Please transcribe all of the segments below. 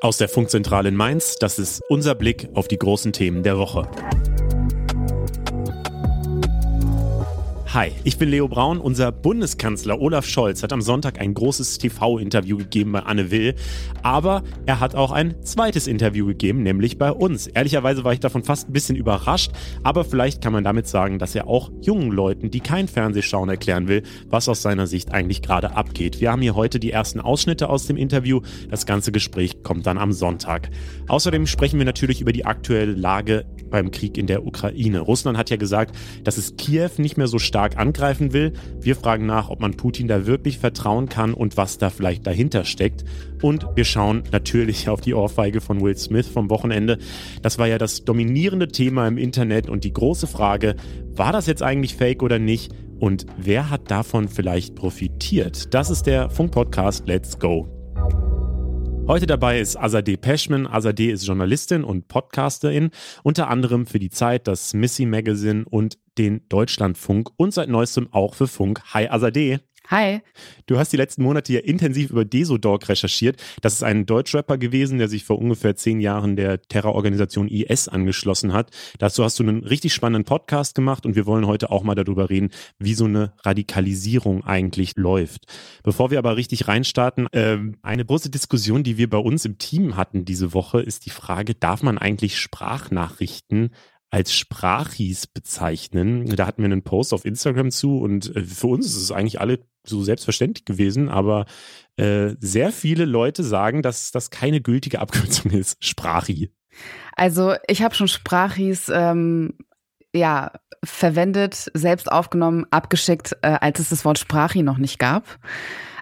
Aus der Funkzentrale in Mainz, das ist unser Blick auf die großen Themen der Woche. Hi, ich bin Leo Braun. Unser Bundeskanzler Olaf Scholz hat am Sonntag ein großes TV-Interview gegeben bei Anne Will. Aber er hat auch ein zweites Interview gegeben, nämlich bei uns. Ehrlicherweise war ich davon fast ein bisschen überrascht, aber vielleicht kann man damit sagen, dass er auch jungen Leuten, die kein Fernsehschauen erklären will, was aus seiner Sicht eigentlich gerade abgeht. Wir haben hier heute die ersten Ausschnitte aus dem Interview. Das ganze Gespräch kommt dann am Sonntag. Außerdem sprechen wir natürlich über die aktuelle Lage beim Krieg in der Ukraine. Russland hat ja gesagt, dass es Kiew nicht mehr so stark angreifen will. Wir fragen nach, ob man Putin da wirklich vertrauen kann und was da vielleicht dahinter steckt. Und wir schauen natürlich auf die Ohrfeige von Will Smith vom Wochenende. Das war ja das dominierende Thema im Internet und die große Frage, war das jetzt eigentlich fake oder nicht? Und wer hat davon vielleicht profitiert? Das ist der Funk-Podcast Let's Go. Heute dabei ist Azadeh Peschman. Azadeh ist Journalistin und Podcasterin, unter anderem für die Zeit, das Missy Magazine und den Deutschlandfunk und seit neuestem auch für Funk. Hi Azadeh. Hi. Du hast die letzten Monate ja intensiv über Desodog recherchiert. Das ist ein Deutschrapper gewesen, der sich vor ungefähr zehn Jahren der Terrororganisation IS angeschlossen hat. Dazu hast du einen richtig spannenden Podcast gemacht und wir wollen heute auch mal darüber reden, wie so eine Radikalisierung eigentlich läuft. Bevor wir aber richtig reinstarten, äh, eine große Diskussion, die wir bei uns im Team hatten diese Woche, ist die Frage, darf man eigentlich Sprachnachrichten als Sprachis bezeichnen. Da hatten wir einen Post auf Instagram zu und äh, für uns ist es eigentlich alle so selbstverständlich gewesen, aber äh, sehr viele Leute sagen, dass das keine gültige Abkürzung ist. Sprachi. Also ich habe schon Sprachis ähm, ja verwendet, selbst aufgenommen, abgeschickt, äh, als es das Wort Sprachi noch nicht gab.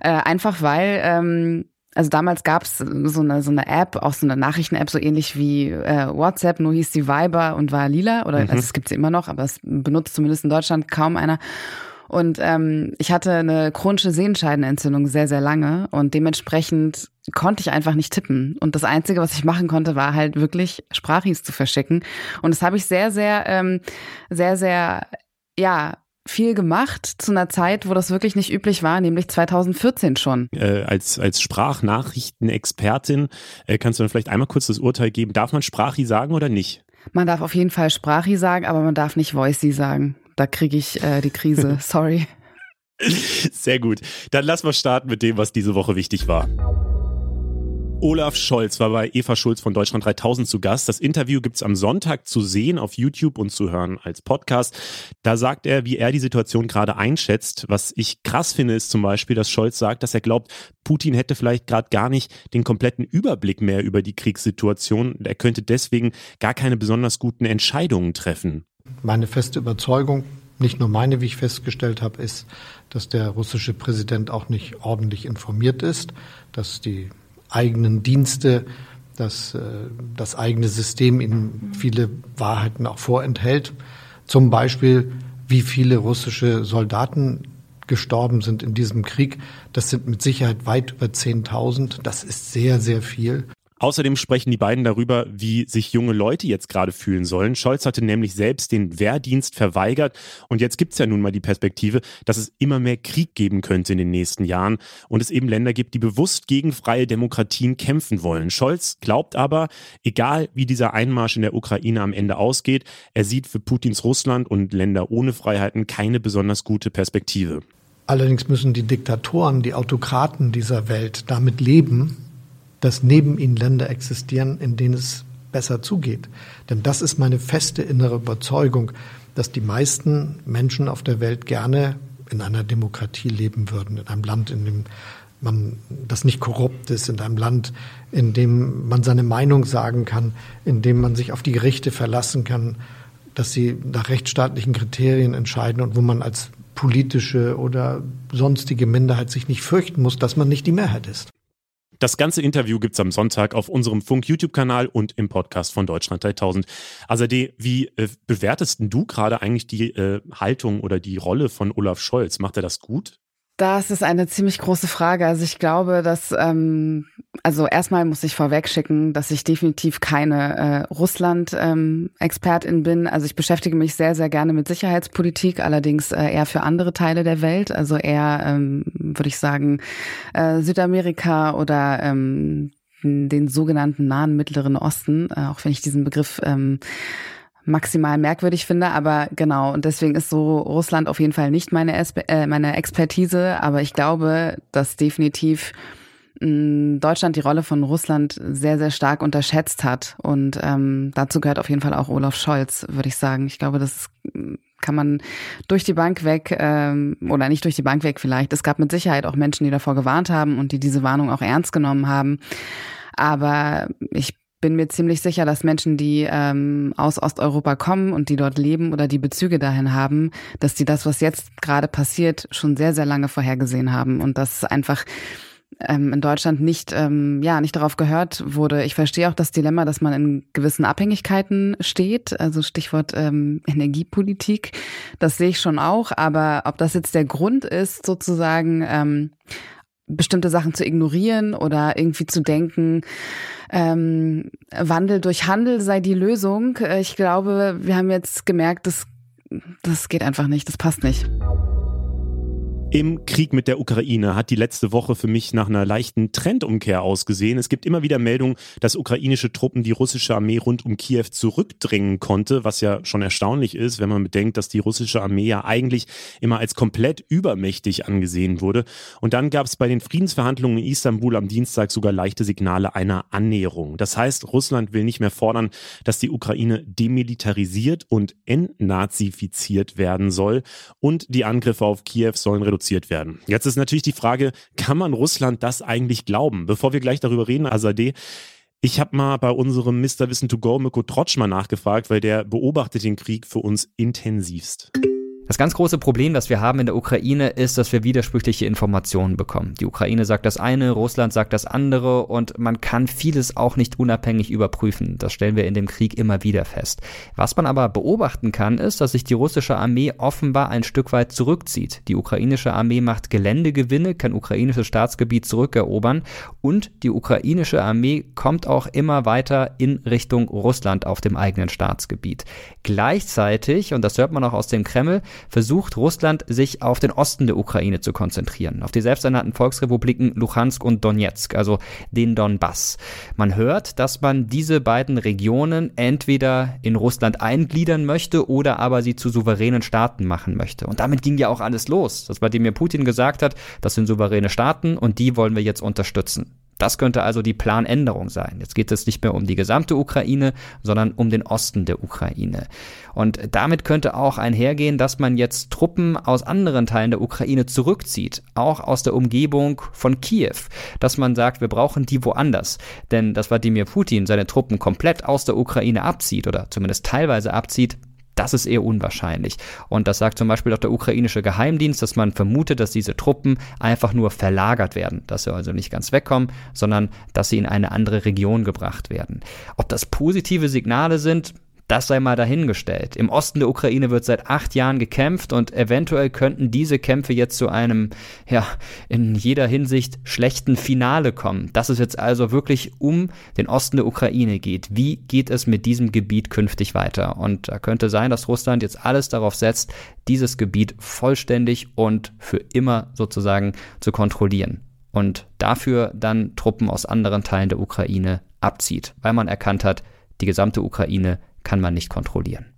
Äh, einfach weil ähm, also damals gab es so eine, so eine App, auch so eine Nachrichten-App, so ähnlich wie äh, WhatsApp, nur hieß die Viber und war lila. Oder mhm. also es gibt sie immer noch, aber es benutzt zumindest in Deutschland kaum einer. Und ähm, ich hatte eine chronische Sehenscheidenentzündung sehr, sehr lange und dementsprechend konnte ich einfach nicht tippen. Und das Einzige, was ich machen konnte, war halt wirklich Sprachis zu verschicken. Und das habe ich sehr, sehr, ähm, sehr, sehr, ja, viel gemacht zu einer Zeit, wo das wirklich nicht üblich war, nämlich 2014 schon. Äh, als, als Sprachnachrichtenexpertin äh, kannst du dann vielleicht einmal kurz das Urteil geben, darf man Sprachi sagen oder nicht? Man darf auf jeden Fall Sprachi sagen, aber man darf nicht Voicey sagen. Da kriege ich äh, die Krise. Sorry. Sehr gut. Dann lass mal starten mit dem, was diese Woche wichtig war. Olaf Scholz war bei Eva Schulz von Deutschland 3000 zu Gast. Das Interview gibt's am Sonntag zu sehen auf YouTube und zu hören als Podcast. Da sagt er, wie er die Situation gerade einschätzt. Was ich krass finde, ist zum Beispiel, dass Scholz sagt, dass er glaubt, Putin hätte vielleicht gerade gar nicht den kompletten Überblick mehr über die Kriegssituation. Er könnte deswegen gar keine besonders guten Entscheidungen treffen. Meine feste Überzeugung, nicht nur meine, wie ich festgestellt habe, ist, dass der russische Präsident auch nicht ordentlich informiert ist, dass die eigenen Dienste, dass äh, das eigene System ihnen viele Wahrheiten auch vorenthält. Zum Beispiel, wie viele russische Soldaten gestorben sind in diesem Krieg. Das sind mit Sicherheit weit über 10.000. Das ist sehr, sehr viel. Außerdem sprechen die beiden darüber, wie sich junge Leute jetzt gerade fühlen sollen. Scholz hatte nämlich selbst den Wehrdienst verweigert und jetzt gibt es ja nun mal die Perspektive, dass es immer mehr Krieg geben könnte in den nächsten Jahren und es eben Länder gibt, die bewusst gegen freie Demokratien kämpfen wollen. Scholz glaubt aber, egal wie dieser Einmarsch in der Ukraine am Ende ausgeht, er sieht für Putins Russland und Länder ohne Freiheiten keine besonders gute Perspektive. Allerdings müssen die Diktatoren, die Autokraten dieser Welt damit leben, dass neben ihnen Länder existieren, in denen es besser zugeht. Denn das ist meine feste innere Überzeugung, dass die meisten Menschen auf der Welt gerne in einer Demokratie leben würden, in einem Land, in dem man das nicht korrupt ist, in einem Land, in dem man seine Meinung sagen kann, in dem man sich auf die Gerichte verlassen kann, dass sie nach rechtsstaatlichen Kriterien entscheiden und wo man als politische oder sonstige Minderheit sich nicht fürchten muss, dass man nicht die Mehrheit ist. Das ganze Interview gibt's am Sonntag auf unserem Funk-YouTube-Kanal und im Podcast von Deutschland 3000. Azadeh, wie äh, bewertest du gerade eigentlich die äh, Haltung oder die Rolle von Olaf Scholz? Macht er das gut? Das ist eine ziemlich große Frage. Also ich glaube, dass, ähm, also erstmal muss ich vorweg schicken, dass ich definitiv keine äh, Russland-Expertin ähm, bin. Also ich beschäftige mich sehr, sehr gerne mit Sicherheitspolitik, allerdings äh, eher für andere Teile der Welt. Also eher, ähm, würde ich sagen, äh, Südamerika oder ähm, den sogenannten nahen Mittleren Osten, äh, auch wenn ich diesen Begriff ähm, maximal merkwürdig finde, aber genau, und deswegen ist so Russland auf jeden Fall nicht meine, Espe äh, meine Expertise, aber ich glaube, dass definitiv mm, Deutschland die Rolle von Russland sehr, sehr stark unterschätzt hat. Und ähm, dazu gehört auf jeden Fall auch Olaf Scholz, würde ich sagen. Ich glaube, das kann man durch die Bank weg ähm, oder nicht durch die Bank weg vielleicht. Es gab mit Sicherheit auch Menschen, die davor gewarnt haben und die diese Warnung auch ernst genommen haben. Aber ich bin mir ziemlich sicher, dass Menschen, die ähm, aus Osteuropa kommen und die dort leben oder die Bezüge dahin haben, dass die das, was jetzt gerade passiert, schon sehr, sehr lange vorhergesehen haben und dass einfach ähm, in Deutschland nicht, ähm, ja, nicht darauf gehört wurde. Ich verstehe auch das Dilemma, dass man in gewissen Abhängigkeiten steht, also Stichwort ähm, Energiepolitik. Das sehe ich schon auch, aber ob das jetzt der Grund ist, sozusagen ähm, bestimmte Sachen zu ignorieren oder irgendwie zu denken, ähm, Wandel durch Handel sei die Lösung. Äh, ich glaube, wir haben jetzt gemerkt, das, das geht einfach nicht, das passt nicht. Im Krieg mit der Ukraine hat die letzte Woche für mich nach einer leichten Trendumkehr ausgesehen. Es gibt immer wieder Meldungen, dass ukrainische Truppen die russische Armee rund um Kiew zurückdrängen konnte, was ja schon erstaunlich ist, wenn man bedenkt, dass die russische Armee ja eigentlich immer als komplett übermächtig angesehen wurde. Und dann gab es bei den Friedensverhandlungen in Istanbul am Dienstag sogar leichte Signale einer Annäherung. Das heißt, Russland will nicht mehr fordern, dass die Ukraine demilitarisiert und entnazifiziert werden soll und die Angriffe auf Kiew sollen reduziert produziert werden. Jetzt ist natürlich die Frage, kann man Russland das eigentlich glauben? Bevor wir gleich darüber reden, Azadeh, ich habe mal bei unserem Mr. Wissen to Go Mirko Trotsch mal nachgefragt, weil der beobachtet den Krieg für uns intensivst. Das ganz große Problem, das wir haben in der Ukraine, ist, dass wir widersprüchliche Informationen bekommen. Die Ukraine sagt das eine, Russland sagt das andere und man kann vieles auch nicht unabhängig überprüfen. Das stellen wir in dem Krieg immer wieder fest. Was man aber beobachten kann, ist, dass sich die russische Armee offenbar ein Stück weit zurückzieht. Die ukrainische Armee macht Geländegewinne, kann ukrainisches Staatsgebiet zurückerobern und die ukrainische Armee kommt auch immer weiter in Richtung Russland auf dem eigenen Staatsgebiet. Gleichzeitig, und das hört man auch aus dem Kreml, versucht Russland sich auf den Osten der Ukraine zu konzentrieren, auf die selbsternannten Volksrepubliken Luhansk und Donetsk, also den Donbass. Man hört, dass man diese beiden Regionen entweder in Russland eingliedern möchte oder aber sie zu souveränen Staaten machen möchte. Und damit ging ja auch alles los, dass Wladimir Putin gesagt hat, das sind souveräne Staaten und die wollen wir jetzt unterstützen. Das könnte also die Planänderung sein. Jetzt geht es nicht mehr um die gesamte Ukraine, sondern um den Osten der Ukraine. Und damit könnte auch einhergehen, dass man jetzt Truppen aus anderen Teilen der Ukraine zurückzieht, auch aus der Umgebung von Kiew, dass man sagt, wir brauchen die woanders. Denn dass Wladimir Putin seine Truppen komplett aus der Ukraine abzieht oder zumindest teilweise abzieht, das ist eher unwahrscheinlich. Und das sagt zum Beispiel auch der ukrainische Geheimdienst, dass man vermutet, dass diese Truppen einfach nur verlagert werden, dass sie also nicht ganz wegkommen, sondern dass sie in eine andere Region gebracht werden. Ob das positive Signale sind, das sei mal dahingestellt. Im Osten der Ukraine wird seit acht Jahren gekämpft und eventuell könnten diese Kämpfe jetzt zu einem, ja, in jeder Hinsicht schlechten Finale kommen. Dass es jetzt also wirklich um den Osten der Ukraine geht. Wie geht es mit diesem Gebiet künftig weiter? Und da könnte sein, dass Russland jetzt alles darauf setzt, dieses Gebiet vollständig und für immer sozusagen zu kontrollieren. Und dafür dann Truppen aus anderen Teilen der Ukraine abzieht, weil man erkannt hat, die gesamte Ukraine kann man nicht kontrollieren.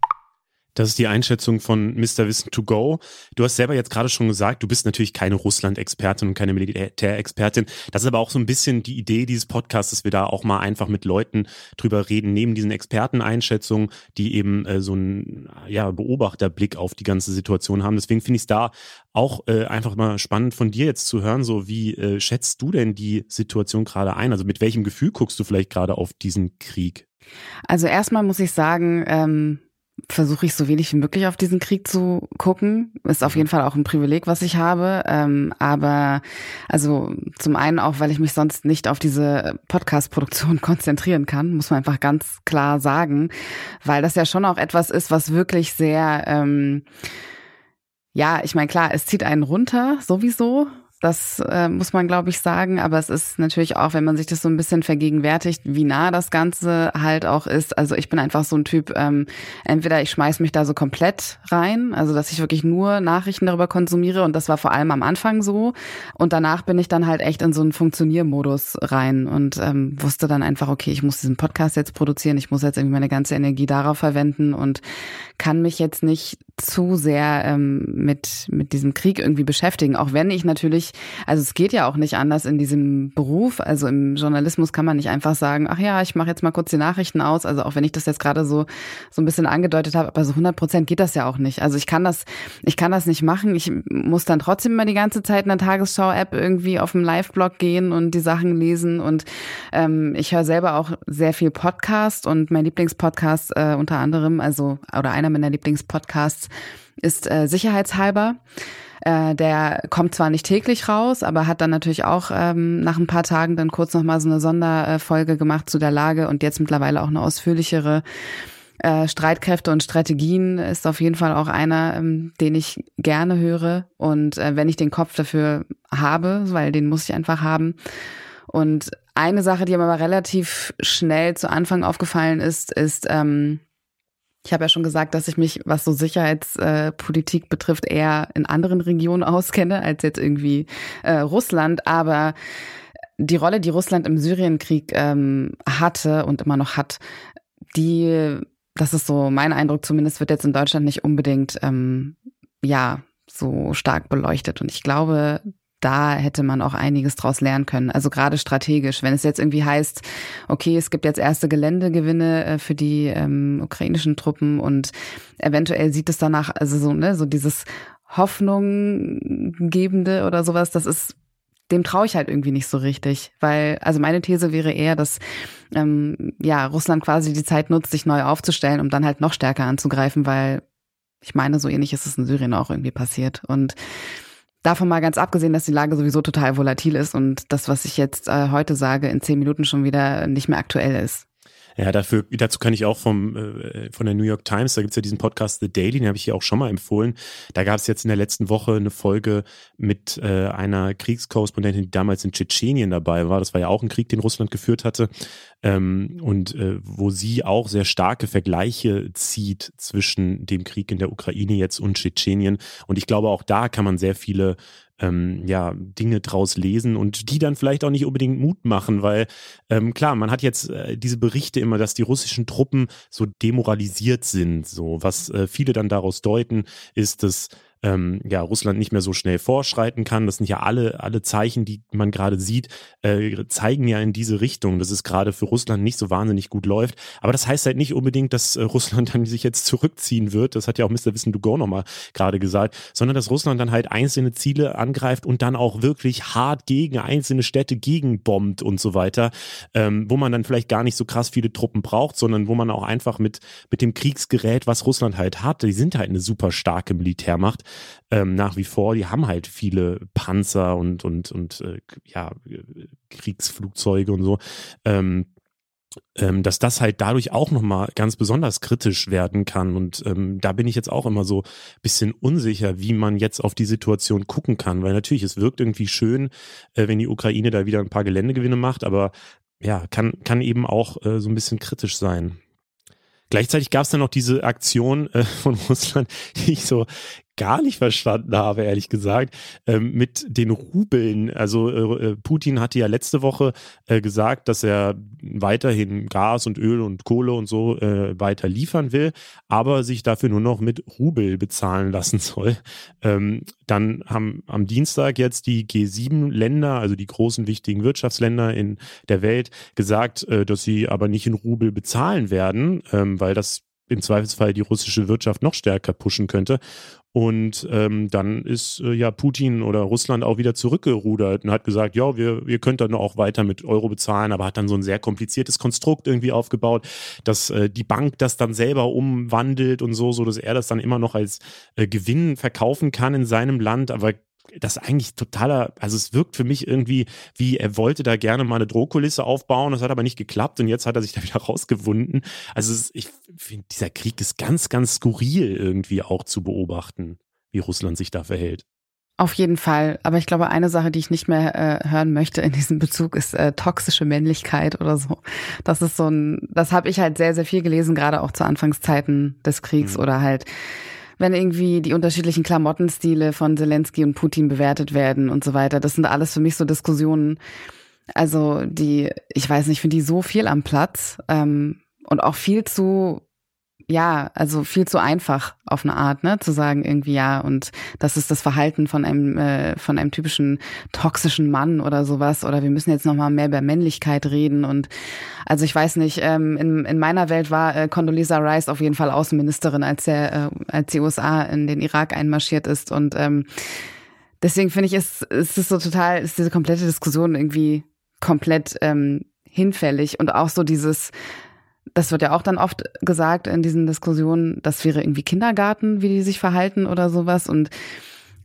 Das ist die Einschätzung von Mr. Wissen to Go. Du hast selber jetzt gerade schon gesagt, du bist natürlich keine Russland-Expertin und keine Militärexpertin. Das ist aber auch so ein bisschen die Idee dieses Podcasts, dass wir da auch mal einfach mit Leuten drüber reden, neben diesen Experteneinschätzungen, die eben äh, so einen ja, Beobachterblick auf die ganze Situation haben. Deswegen finde ich es da auch äh, einfach mal spannend von dir jetzt zu hören, so wie äh, schätzt du denn die Situation gerade ein? Also mit welchem Gefühl guckst du vielleicht gerade auf diesen Krieg? Also erstmal muss ich sagen, ähm, versuche ich so wenig wie möglich auf diesen Krieg zu gucken. Ist auf jeden Fall auch ein Privileg, was ich habe. Ähm, aber also zum einen auch, weil ich mich sonst nicht auf diese Podcast-Produktion konzentrieren kann, muss man einfach ganz klar sagen, weil das ja schon auch etwas ist, was wirklich sehr ähm, ja, ich meine, klar, es zieht einen runter, sowieso. Das äh, muss man, glaube ich, sagen. Aber es ist natürlich auch, wenn man sich das so ein bisschen vergegenwärtigt, wie nah das Ganze halt auch ist. Also ich bin einfach so ein Typ, ähm, entweder ich schmeiß mich da so komplett rein, also dass ich wirklich nur Nachrichten darüber konsumiere und das war vor allem am Anfang so. Und danach bin ich dann halt echt in so einen Funktioniermodus rein und ähm, wusste dann einfach, okay, ich muss diesen Podcast jetzt produzieren, ich muss jetzt irgendwie meine ganze Energie darauf verwenden und kann mich jetzt nicht zu sehr ähm, mit, mit diesem Krieg irgendwie beschäftigen, auch wenn ich natürlich also es geht ja auch nicht anders in diesem Beruf. Also im Journalismus kann man nicht einfach sagen, ach ja, ich mache jetzt mal kurz die Nachrichten aus. Also auch wenn ich das jetzt gerade so so ein bisschen angedeutet habe, aber so 100 Prozent geht das ja auch nicht. Also ich kann das, ich kann das nicht machen. Ich muss dann trotzdem immer die ganze Zeit in der Tagesschau-App irgendwie auf dem Live-Blog gehen und die Sachen lesen. Und ähm, ich höre selber auch sehr viel Podcast und mein Lieblingspodcast äh, unter anderem, also oder einer meiner Lieblingspodcasts ist äh, Sicherheitshalber. Äh, der kommt zwar nicht täglich raus, aber hat dann natürlich auch ähm, nach ein paar Tagen dann kurz nochmal so eine Sonderfolge gemacht zu der Lage und jetzt mittlerweile auch eine ausführlichere. Äh, Streitkräfte und Strategien ist auf jeden Fall auch einer, ähm, den ich gerne höre. Und äh, wenn ich den Kopf dafür habe, weil den muss ich einfach haben. Und eine Sache, die mir aber relativ schnell zu Anfang aufgefallen ist, ist, ähm, ich habe ja schon gesagt, dass ich mich, was so Sicherheitspolitik äh, betrifft, eher in anderen Regionen auskenne als jetzt irgendwie äh, Russland. Aber die Rolle, die Russland im Syrienkrieg ähm, hatte und immer noch hat, die, das ist so mein Eindruck zumindest, wird jetzt in Deutschland nicht unbedingt ähm, ja so stark beleuchtet. Und ich glaube, da hätte man auch einiges draus lernen können. Also gerade strategisch, wenn es jetzt irgendwie heißt, okay, es gibt jetzt erste Geländegewinne äh, für die ähm, ukrainischen Truppen und eventuell sieht es danach, also so, ne, so dieses Hoffnunggebende oder sowas, das ist dem traue ich halt irgendwie nicht so richtig, weil also meine These wäre eher, dass ähm, ja Russland quasi die Zeit nutzt, sich neu aufzustellen, um dann halt noch stärker anzugreifen, weil ich meine, so ähnlich ist es in Syrien auch irgendwie passiert. Und Davon mal ganz abgesehen, dass die Lage sowieso total volatil ist und das, was ich jetzt äh, heute sage, in zehn Minuten schon wieder nicht mehr aktuell ist. Ja, dafür, dazu kann ich auch vom, äh, von der New York Times, da gibt's ja diesen Podcast The Daily, den habe ich hier auch schon mal empfohlen. Da gab es jetzt in der letzten Woche eine Folge mit äh, einer Kriegskorrespondentin, die damals in Tschetschenien dabei war. Das war ja auch ein Krieg, den Russland geführt hatte. Ähm, und äh, wo sie auch sehr starke Vergleiche zieht zwischen dem Krieg in der Ukraine jetzt und Tschetschenien. Und ich glaube, auch da kann man sehr viele ähm, ja, Dinge draus lesen und die dann vielleicht auch nicht unbedingt Mut machen, weil ähm, klar, man hat jetzt äh, diese Berichte immer, dass die russischen Truppen so demoralisiert sind. So, was äh, viele dann daraus deuten, ist, dass ähm, ja, Russland nicht mehr so schnell vorschreiten kann. Das sind ja alle, alle Zeichen, die man gerade sieht, äh, zeigen ja in diese Richtung, dass es gerade für Russland nicht so wahnsinnig gut läuft. Aber das heißt halt nicht unbedingt, dass äh, Russland dann sich jetzt zurückziehen wird. Das hat ja auch Mr. Wissen Dugo nochmal gerade gesagt, sondern dass Russland dann halt einzelne Ziele angreift und dann auch wirklich hart gegen einzelne Städte gegenbombt und so weiter, ähm, wo man dann vielleicht gar nicht so krass viele Truppen braucht, sondern wo man auch einfach mit, mit dem Kriegsgerät, was Russland halt hat, die sind halt eine super starke Militärmacht, ähm, nach wie vor. Die haben halt viele Panzer und, und, und äh, ja, Kriegsflugzeuge und so. Ähm, ähm, dass das halt dadurch auch nochmal ganz besonders kritisch werden kann. Und ähm, da bin ich jetzt auch immer so ein bisschen unsicher, wie man jetzt auf die Situation gucken kann. Weil natürlich, es wirkt irgendwie schön, äh, wenn die Ukraine da wieder ein paar Geländegewinne macht, aber ja, kann, kann eben auch äh, so ein bisschen kritisch sein. Gleichzeitig gab es dann noch diese Aktion äh, von Russland, die ich so gar nicht verstanden habe, ehrlich gesagt, ähm, mit den Rubeln. Also äh, äh, Putin hatte ja letzte Woche äh, gesagt, dass er weiterhin Gas und Öl und Kohle und so äh, weiter liefern will, aber sich dafür nur noch mit Rubel bezahlen lassen soll. Ähm, dann haben am Dienstag jetzt die G7-Länder, also die großen wichtigen Wirtschaftsländer in der Welt, gesagt, äh, dass sie aber nicht in Rubel bezahlen werden, ähm, weil das im Zweifelsfall die russische Wirtschaft noch stärker pushen könnte. Und ähm, dann ist äh, ja Putin oder Russland auch wieder zurückgerudert und hat gesagt, ja, wir, ihr könnt dann auch weiter mit Euro bezahlen, aber hat dann so ein sehr kompliziertes Konstrukt irgendwie aufgebaut, dass äh, die Bank das dann selber umwandelt und so, so dass er das dann immer noch als äh, Gewinn verkaufen kann in seinem Land, aber das eigentlich totaler, also es wirkt für mich irgendwie wie, er wollte da gerne mal eine Drohkulisse aufbauen, das hat aber nicht geklappt und jetzt hat er sich da wieder rausgewunden. Also ist, ich finde, dieser Krieg ist ganz, ganz skurril irgendwie auch zu beobachten, wie Russland sich da verhält. Auf jeden Fall. Aber ich glaube, eine Sache, die ich nicht mehr äh, hören möchte in diesem Bezug, ist äh, toxische Männlichkeit oder so. Das ist so ein, das habe ich halt sehr, sehr viel gelesen, gerade auch zu Anfangszeiten des Kriegs mhm. oder halt, wenn irgendwie die unterschiedlichen Klamottenstile von Zelensky und Putin bewertet werden und so weiter. Das sind alles für mich so Diskussionen. Also die, ich weiß nicht, finde die so viel am Platz ähm, und auch viel zu ja, also viel zu einfach auf eine Art, ne, zu sagen irgendwie ja und das ist das Verhalten von einem äh, von einem typischen toxischen Mann oder sowas oder wir müssen jetzt noch mal mehr über Männlichkeit reden und also ich weiß nicht, ähm, in, in meiner Welt war äh, Condoleezza Rice auf jeden Fall Außenministerin, als der äh, als die USA in den Irak einmarschiert ist und ähm, deswegen finde ich es es ist so total ist diese komplette Diskussion irgendwie komplett ähm, hinfällig und auch so dieses das wird ja auch dann oft gesagt in diesen Diskussionen, das wäre irgendwie Kindergarten, wie die sich verhalten oder sowas. Und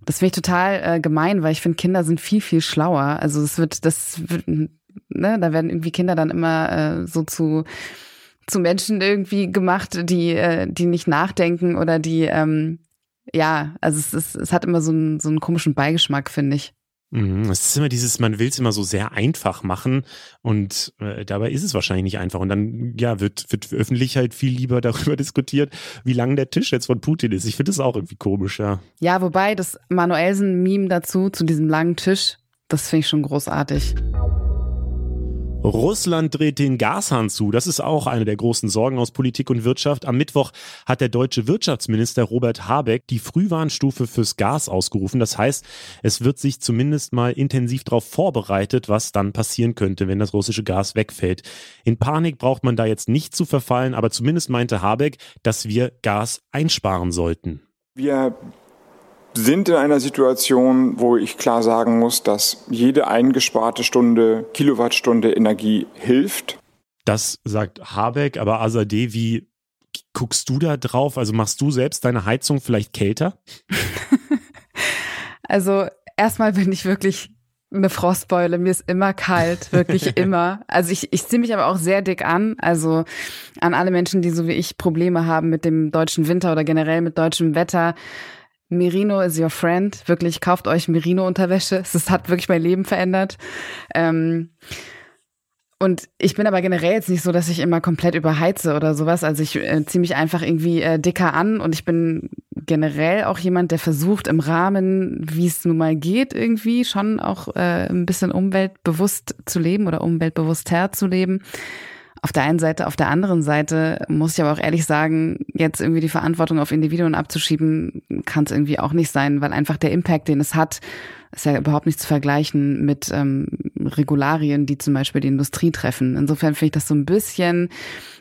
das finde ich total äh, gemein, weil ich finde, Kinder sind viel, viel schlauer. Also es wird, das wird, ne, da werden irgendwie Kinder dann immer äh, so zu zu Menschen irgendwie gemacht, die äh, die nicht nachdenken oder die ähm, ja, also es ist, es hat immer so einen so einen komischen Beigeschmack, finde ich. Mhm, es ist immer dieses, man will es immer so sehr einfach machen und äh, dabei ist es wahrscheinlich nicht einfach. Und dann ja, wird, wird öffentlich halt viel lieber darüber diskutiert, wie lang der Tisch jetzt von Putin ist. Ich finde das auch irgendwie komisch, ja. Ja, wobei das Manuelsen-Meme dazu, zu diesem langen Tisch, das finde ich schon großartig. Russland dreht den Gashahn zu. Das ist auch eine der großen Sorgen aus Politik und Wirtschaft. Am Mittwoch hat der deutsche Wirtschaftsminister Robert Habeck die Frühwarnstufe fürs Gas ausgerufen. Das heißt, es wird sich zumindest mal intensiv darauf vorbereitet, was dann passieren könnte, wenn das russische Gas wegfällt. In Panik braucht man da jetzt nicht zu verfallen, aber zumindest meinte Habeck, dass wir Gas einsparen sollten. Wir sind in einer Situation, wo ich klar sagen muss, dass jede eingesparte Stunde Kilowattstunde Energie hilft. Das sagt Habeck, aber Azadeh, wie guckst du da drauf? Also machst du selbst deine Heizung vielleicht kälter? also erstmal bin ich wirklich eine Frostbeule. Mir ist immer kalt, wirklich immer. Also ich, ich ziehe mich aber auch sehr dick an. Also an alle Menschen, die so wie ich Probleme haben mit dem deutschen Winter oder generell mit deutschem Wetter. Merino is your friend. Wirklich, kauft euch Merino-Unterwäsche. Es hat wirklich mein Leben verändert. Ähm, und ich bin aber generell jetzt nicht so, dass ich immer komplett überheize oder sowas. Also ich äh, ziehe mich einfach irgendwie äh, dicker an und ich bin generell auch jemand, der versucht im Rahmen, wie es nun mal geht, irgendwie schon auch äh, ein bisschen umweltbewusst zu leben oder umweltbewusster zu leben auf der einen Seite, auf der anderen Seite muss ich aber auch ehrlich sagen, jetzt irgendwie die Verantwortung auf Individuen abzuschieben, kann es irgendwie auch nicht sein, weil einfach der Impact, den es hat, ist ja überhaupt nicht zu vergleichen mit ähm, Regularien, die zum Beispiel die Industrie treffen. Insofern finde ich das so ein bisschen,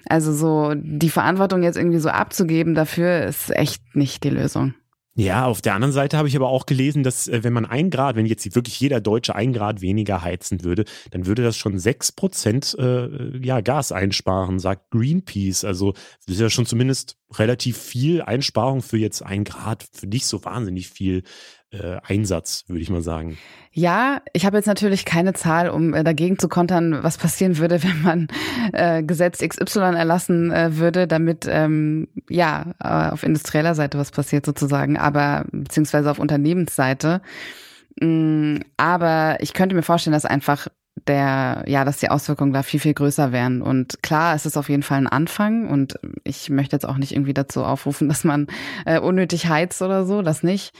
also so die Verantwortung jetzt irgendwie so abzugeben dafür, ist echt nicht die Lösung. Ja, auf der anderen Seite habe ich aber auch gelesen, dass äh, wenn man ein Grad, wenn jetzt wirklich jeder Deutsche ein Grad weniger heizen würde, dann würde das schon sechs Prozent äh, ja, Gas einsparen, sagt Greenpeace. Also das ist ja schon zumindest relativ viel Einsparung für jetzt ein Grad, für nicht so wahnsinnig viel äh, Einsatz, würde ich mal sagen. Ja, ich habe jetzt natürlich keine Zahl, um äh, dagegen zu kontern, was passieren würde, wenn man äh, Gesetz XY erlassen äh, würde, damit ähm, ja äh, auf industrieller Seite was passiert sozusagen, aber beziehungsweise auf Unternehmensseite. Mm, aber ich könnte mir vorstellen, dass einfach der, ja, dass die Auswirkungen da viel, viel größer wären. Und klar, es ist auf jeden Fall ein Anfang und ich möchte jetzt auch nicht irgendwie dazu aufrufen, dass man äh, unnötig heizt oder so, das nicht.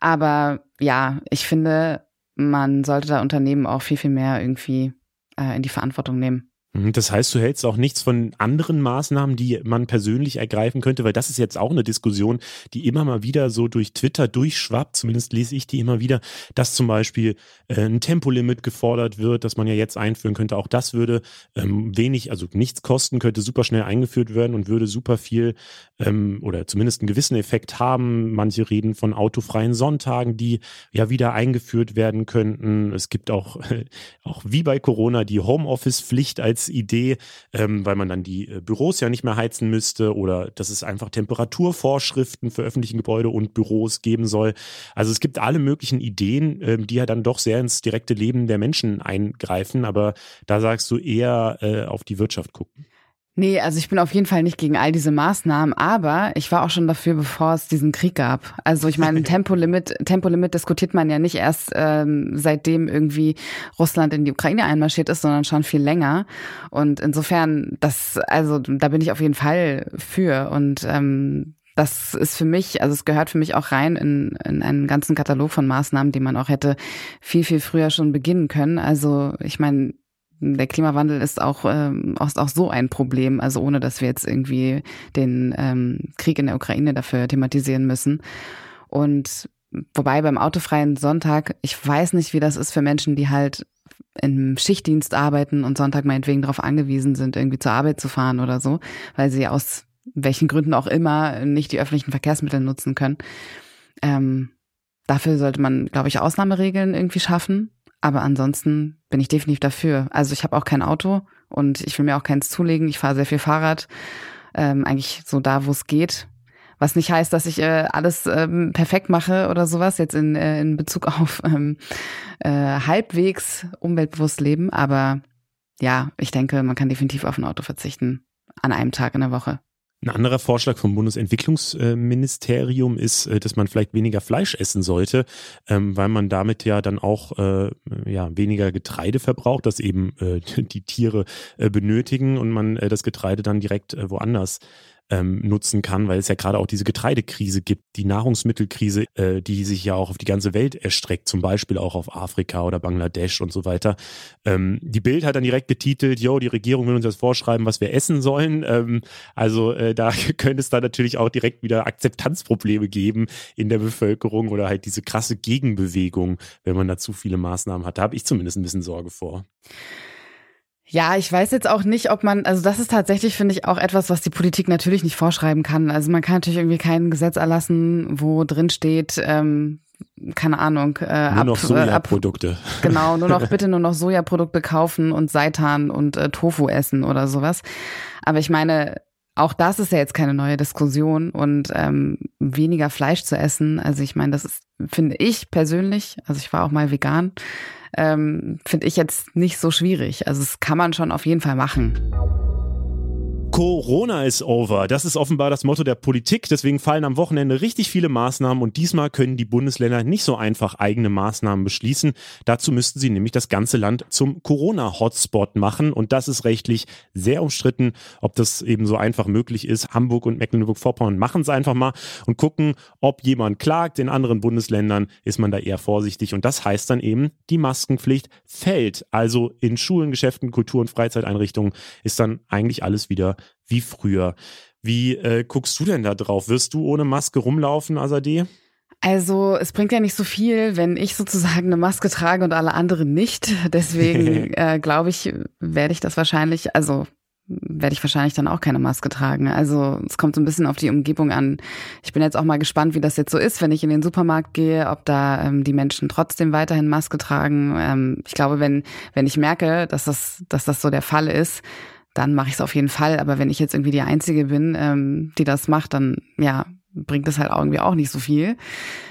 Aber ja, ich finde, man sollte da Unternehmen auch viel, viel mehr irgendwie äh, in die Verantwortung nehmen. Mhm, das heißt, du hältst auch nichts von anderen Maßnahmen, die man persönlich ergreifen könnte, weil das ist jetzt auch eine Diskussion, die immer mal wieder so durch Twitter durchschwappt. Zumindest lese ich die immer wieder, dass zum Beispiel äh, ein Tempolimit gefordert wird, dass man ja jetzt einführen könnte. Auch das würde ähm, wenig, also nichts kosten, könnte super schnell eingeführt werden und würde super viel ähm, oder zumindest einen gewissen Effekt haben. Manche reden von autofreien Sonntagen, die ja wieder eingeführt werden könnten. Es gibt auch, äh, auch wie bei Corona die Homeoffice-Pflicht als Idee, ähm, weil man dann die äh, Büros ja nicht mehr heizen müsste oder dass es einfach Temperaturvorschriften für öffentliche Gebäude und Büros geben soll. Also es gibt alle möglichen Ideen, ähm, die ja dann doch sehr ins direkte Leben der Menschen eingreifen, aber da sagst du eher äh, auf die Wirtschaft gucken. Nee, also ich bin auf jeden Fall nicht gegen all diese Maßnahmen, aber ich war auch schon dafür, bevor es diesen Krieg gab. Also ich meine, Tempolimit, Tempolimit diskutiert man ja nicht erst ähm, seitdem irgendwie Russland in die Ukraine einmarschiert ist, sondern schon viel länger. Und insofern, das, also da bin ich auf jeden Fall für. Und ähm, das ist für mich, also es gehört für mich auch rein in, in einen ganzen Katalog von Maßnahmen, die man auch hätte viel, viel früher schon beginnen können. Also ich meine, der Klimawandel ist auch, ähm, ist auch so ein Problem, also ohne dass wir jetzt irgendwie den ähm, Krieg in der Ukraine dafür thematisieren müssen. Und wobei beim autofreien Sonntag, ich weiß nicht, wie das ist für Menschen, die halt im Schichtdienst arbeiten und Sonntag meinetwegen darauf angewiesen sind, irgendwie zur Arbeit zu fahren oder so, weil sie aus welchen Gründen auch immer nicht die öffentlichen Verkehrsmittel nutzen können. Ähm, dafür sollte man, glaube ich, Ausnahmeregeln irgendwie schaffen. Aber ansonsten bin ich definitiv dafür. Also ich habe auch kein Auto und ich will mir auch keins zulegen. Ich fahre sehr viel Fahrrad, ähm, eigentlich so da, wo es geht. Was nicht heißt, dass ich äh, alles ähm, perfekt mache oder sowas, jetzt in, äh, in Bezug auf ähm, äh, halbwegs umweltbewusst leben. Aber ja, ich denke, man kann definitiv auf ein Auto verzichten an einem Tag in der Woche. Ein anderer Vorschlag vom Bundesentwicklungsministerium ist, äh, dass man vielleicht weniger Fleisch essen sollte, ähm, weil man damit ja dann auch äh, ja, weniger Getreide verbraucht, das eben äh, die Tiere benötigen und man das Getreide dann direkt woanders ähm, nutzen kann, weil es ja gerade auch diese Getreidekrise gibt, die Nahrungsmittelkrise, äh, die sich ja auch auf die ganze Welt erstreckt, zum Beispiel auch auf Afrika oder Bangladesch und so weiter. Ähm, die Bild hat dann direkt getitelt, yo, die Regierung will uns das vorschreiben, was wir essen sollen. Ähm, also äh, da könnte es dann natürlich auch direkt wieder Akzeptanzprobleme geben in der Bevölkerung oder halt diese krasse Gegenbewegung, wenn man da zu viele Maßnahmen hat. Da habe ich zumindest ein bisschen Sorge vor. Ja, ich weiß jetzt auch nicht, ob man, also das ist tatsächlich, finde ich, auch etwas, was die Politik natürlich nicht vorschreiben kann. Also man kann natürlich irgendwie kein Gesetz erlassen, wo drin steht, ähm, keine Ahnung, äh, nur ab, noch äh, Sojaprodukte. Ab, genau, nur noch bitte nur noch Sojaprodukte kaufen und Seitan und äh, Tofu essen oder sowas. Aber ich meine, auch das ist ja jetzt keine neue Diskussion und ähm, weniger Fleisch zu essen. Also ich meine, das ist, finde ich persönlich, also ich war auch mal vegan, ähm, finde ich jetzt nicht so schwierig. Also es kann man schon auf jeden Fall machen. Corona is over. Das ist offenbar das Motto der Politik. Deswegen fallen am Wochenende richtig viele Maßnahmen und diesmal können die Bundesländer nicht so einfach eigene Maßnahmen beschließen. Dazu müssten sie nämlich das ganze Land zum Corona-Hotspot machen und das ist rechtlich sehr umstritten, ob das eben so einfach möglich ist. Hamburg und Mecklenburg-Vorpommern machen es einfach mal und gucken, ob jemand klagt. In anderen Bundesländern ist man da eher vorsichtig und das heißt dann eben, die Maskenpflicht fällt. Also in Schulen, Geschäften, Kultur- und Freizeiteinrichtungen ist dann eigentlich alles wieder wie früher. Wie äh, guckst du denn da drauf? Wirst du ohne Maske rumlaufen, Azadeh? Also es bringt ja nicht so viel, wenn ich sozusagen eine Maske trage und alle anderen nicht. Deswegen äh, glaube ich, werde ich das wahrscheinlich, also werde ich wahrscheinlich dann auch keine Maske tragen. Also es kommt so ein bisschen auf die Umgebung an. Ich bin jetzt auch mal gespannt, wie das jetzt so ist, wenn ich in den Supermarkt gehe, ob da ähm, die Menschen trotzdem weiterhin Maske tragen. Ähm, ich glaube, wenn wenn ich merke, dass das dass das so der Fall ist, dann mache ich es auf jeden Fall. Aber wenn ich jetzt irgendwie die Einzige bin, ähm, die das macht, dann ja, bringt es halt irgendwie auch nicht so viel.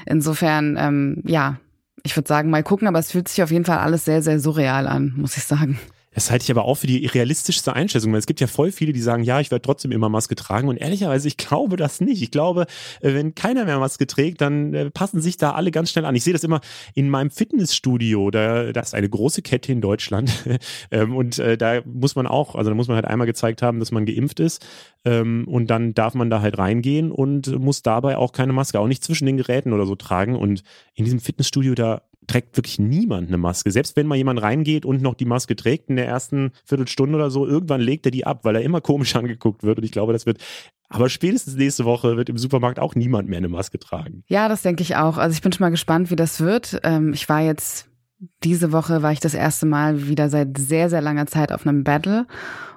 Insofern, ähm, ja, ich würde sagen, mal gucken, aber es fühlt sich auf jeden Fall alles sehr, sehr surreal an, muss ich sagen. Das halte ich aber auch für die realistischste Einschätzung, weil es gibt ja voll viele, die sagen, ja, ich werde trotzdem immer Maske tragen. Und ehrlicherweise, ich glaube das nicht. Ich glaube, äh, wenn keiner mehr Maske trägt, dann äh, passen sich da alle ganz schnell an. Ich sehe das immer in meinem Fitnessstudio. Da, das ist eine große Kette in Deutschland. Ähm, und äh, da muss man auch, also da muss man halt einmal gezeigt haben, dass man geimpft ist. Ähm, und dann darf man da halt reingehen und muss dabei auch keine Maske, auch nicht zwischen den Geräten oder so tragen. Und in diesem Fitnessstudio, da trägt wirklich niemand eine Maske. Selbst wenn mal jemand reingeht und noch die Maske trägt in der ersten Viertelstunde oder so, irgendwann legt er die ab, weil er immer komisch angeguckt wird. Und ich glaube, das wird aber spätestens nächste Woche wird im Supermarkt auch niemand mehr eine Maske tragen. Ja, das denke ich auch. Also ich bin schon mal gespannt, wie das wird. Ähm, ich war jetzt diese Woche war ich das erste Mal wieder seit sehr, sehr langer Zeit auf einem Battle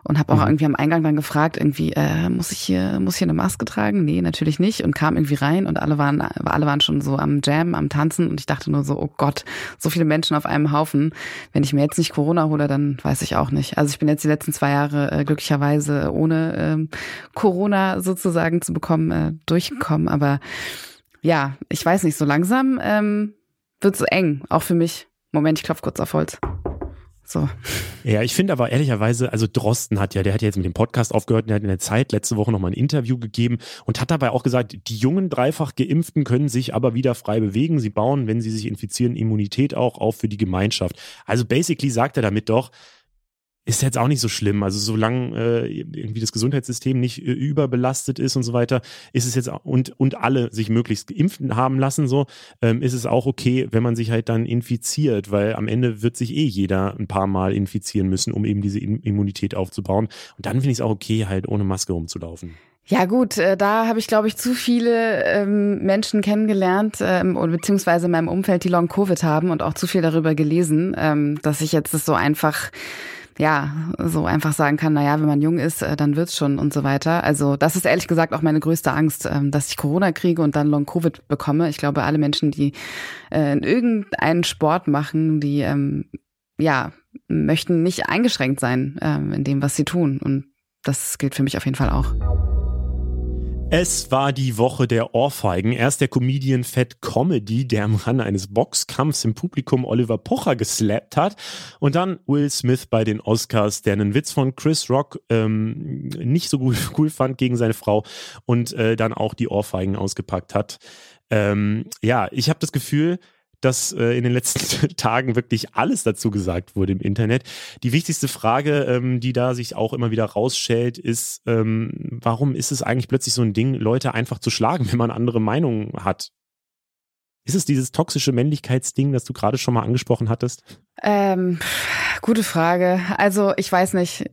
und habe auch mhm. irgendwie am Eingang dann gefragt, irgendwie, äh, muss ich hier, muss ich hier eine Maske tragen? Nee, natürlich nicht. Und kam irgendwie rein und alle waren, alle waren schon so am Jam, am Tanzen und ich dachte nur so, oh Gott, so viele Menschen auf einem Haufen. Wenn ich mir jetzt nicht Corona hole, dann weiß ich auch nicht. Also ich bin jetzt die letzten zwei Jahre äh, glücklicherweise ohne ähm, Corona sozusagen zu bekommen, äh, durchgekommen. Aber ja, ich weiß nicht, so langsam ähm, wird so eng, auch für mich. Moment, ich klopfe kurz auf Holz. So. Ja, ich finde aber ehrlicherweise, also Drosten hat ja, der hat ja jetzt mit dem Podcast aufgehört, der hat in der Zeit letzte Woche nochmal ein Interview gegeben und hat dabei auch gesagt, die jungen dreifach Geimpften können sich aber wieder frei bewegen. Sie bauen, wenn sie sich infizieren, Immunität auch auf für die Gemeinschaft. Also basically sagt er damit doch, ist jetzt auch nicht so schlimm. Also solange äh, irgendwie das Gesundheitssystem nicht äh, überbelastet ist und so weiter, ist es jetzt und und alle sich möglichst geimpft haben lassen, so ähm, ist es auch okay, wenn man sich halt dann infiziert, weil am Ende wird sich eh jeder ein paar Mal infizieren müssen, um eben diese Immunität aufzubauen. Und dann finde ich es auch okay, halt ohne Maske rumzulaufen. Ja gut, äh, da habe ich, glaube ich, zu viele ähm, Menschen kennengelernt, ähm, beziehungsweise in meinem Umfeld, die Long-Covid haben und auch zu viel darüber gelesen, ähm, dass ich jetzt das so einfach ja, so einfach sagen kann, na ja, wenn man jung ist, äh, dann wird's schon und so weiter. Also das ist ehrlich gesagt auch meine größte Angst, ähm, dass ich Corona kriege und dann Long Covid bekomme. Ich glaube, alle Menschen, die äh, irgendeinen Sport machen, die ähm, ja möchten nicht eingeschränkt sein ähm, in dem, was sie tun. Und das gilt für mich auf jeden Fall auch. Es war die Woche der Ohrfeigen. Erst der Comedian Fat Comedy, der im Rahmen eines Boxkampfs im Publikum Oliver Pocher geslappt hat. Und dann Will Smith bei den Oscars, der einen Witz von Chris Rock ähm, nicht so gut, cool fand gegen seine Frau und äh, dann auch die Ohrfeigen ausgepackt hat. Ähm, ja, ich habe das Gefühl, dass äh, in den letzten Tagen wirklich alles dazu gesagt wurde im Internet. Die wichtigste Frage, ähm, die da sich auch immer wieder rausschält, ist, ähm, warum ist es eigentlich plötzlich so ein Ding, Leute einfach zu schlagen, wenn man andere Meinungen hat? Ist es dieses toxische Männlichkeitsding, das du gerade schon mal angesprochen hattest? Ähm, gute Frage. Also ich weiß nicht.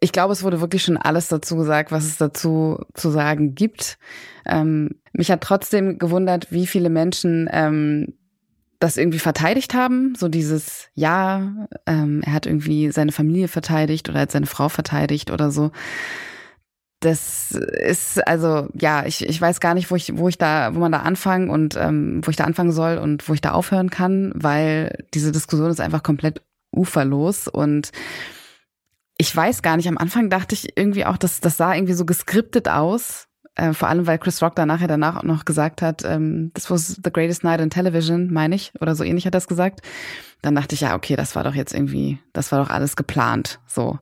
Ich glaube, es wurde wirklich schon alles dazu gesagt, was es dazu zu sagen gibt. Ähm, mich hat trotzdem gewundert, wie viele Menschen ähm, das irgendwie verteidigt haben, so dieses ja, ähm, er hat irgendwie seine Familie verteidigt oder hat seine Frau verteidigt oder so. Das ist also ja, ich, ich weiß gar nicht, wo ich wo ich da wo man da anfangen und ähm, wo ich da anfangen soll und wo ich da aufhören kann, weil diese Diskussion ist einfach komplett uferlos und ich weiß gar nicht. Am Anfang dachte ich irgendwie auch, dass das sah irgendwie so geskriptet aus, äh, vor allem, weil Chris Rock dann nachher danach auch noch gesagt hat, ähm, this was the greatest night in television, meine ich, oder so ähnlich hat das gesagt. Dann dachte ich, ja, okay, das war doch jetzt irgendwie, das war doch alles geplant, so.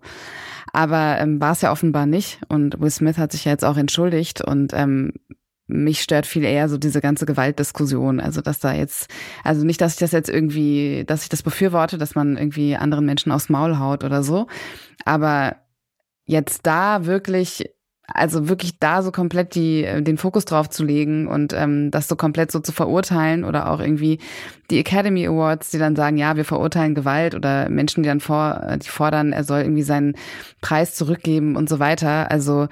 Aber ähm, war es ja offenbar nicht. Und Will Smith hat sich ja jetzt auch entschuldigt und ähm, mich stört viel eher so diese ganze Gewaltdiskussion. Also, dass da jetzt, also nicht, dass ich das jetzt irgendwie, dass ich das befürworte, dass man irgendwie anderen Menschen aufs Maul haut oder so. Aber jetzt da wirklich also wirklich da so komplett die, äh, den Fokus drauf zu legen und ähm, das so komplett so zu verurteilen oder auch irgendwie die Academy Awards, die dann sagen, ja, wir verurteilen Gewalt oder Menschen, die dann vor, äh, die fordern, er soll irgendwie seinen Preis zurückgeben und so weiter. Also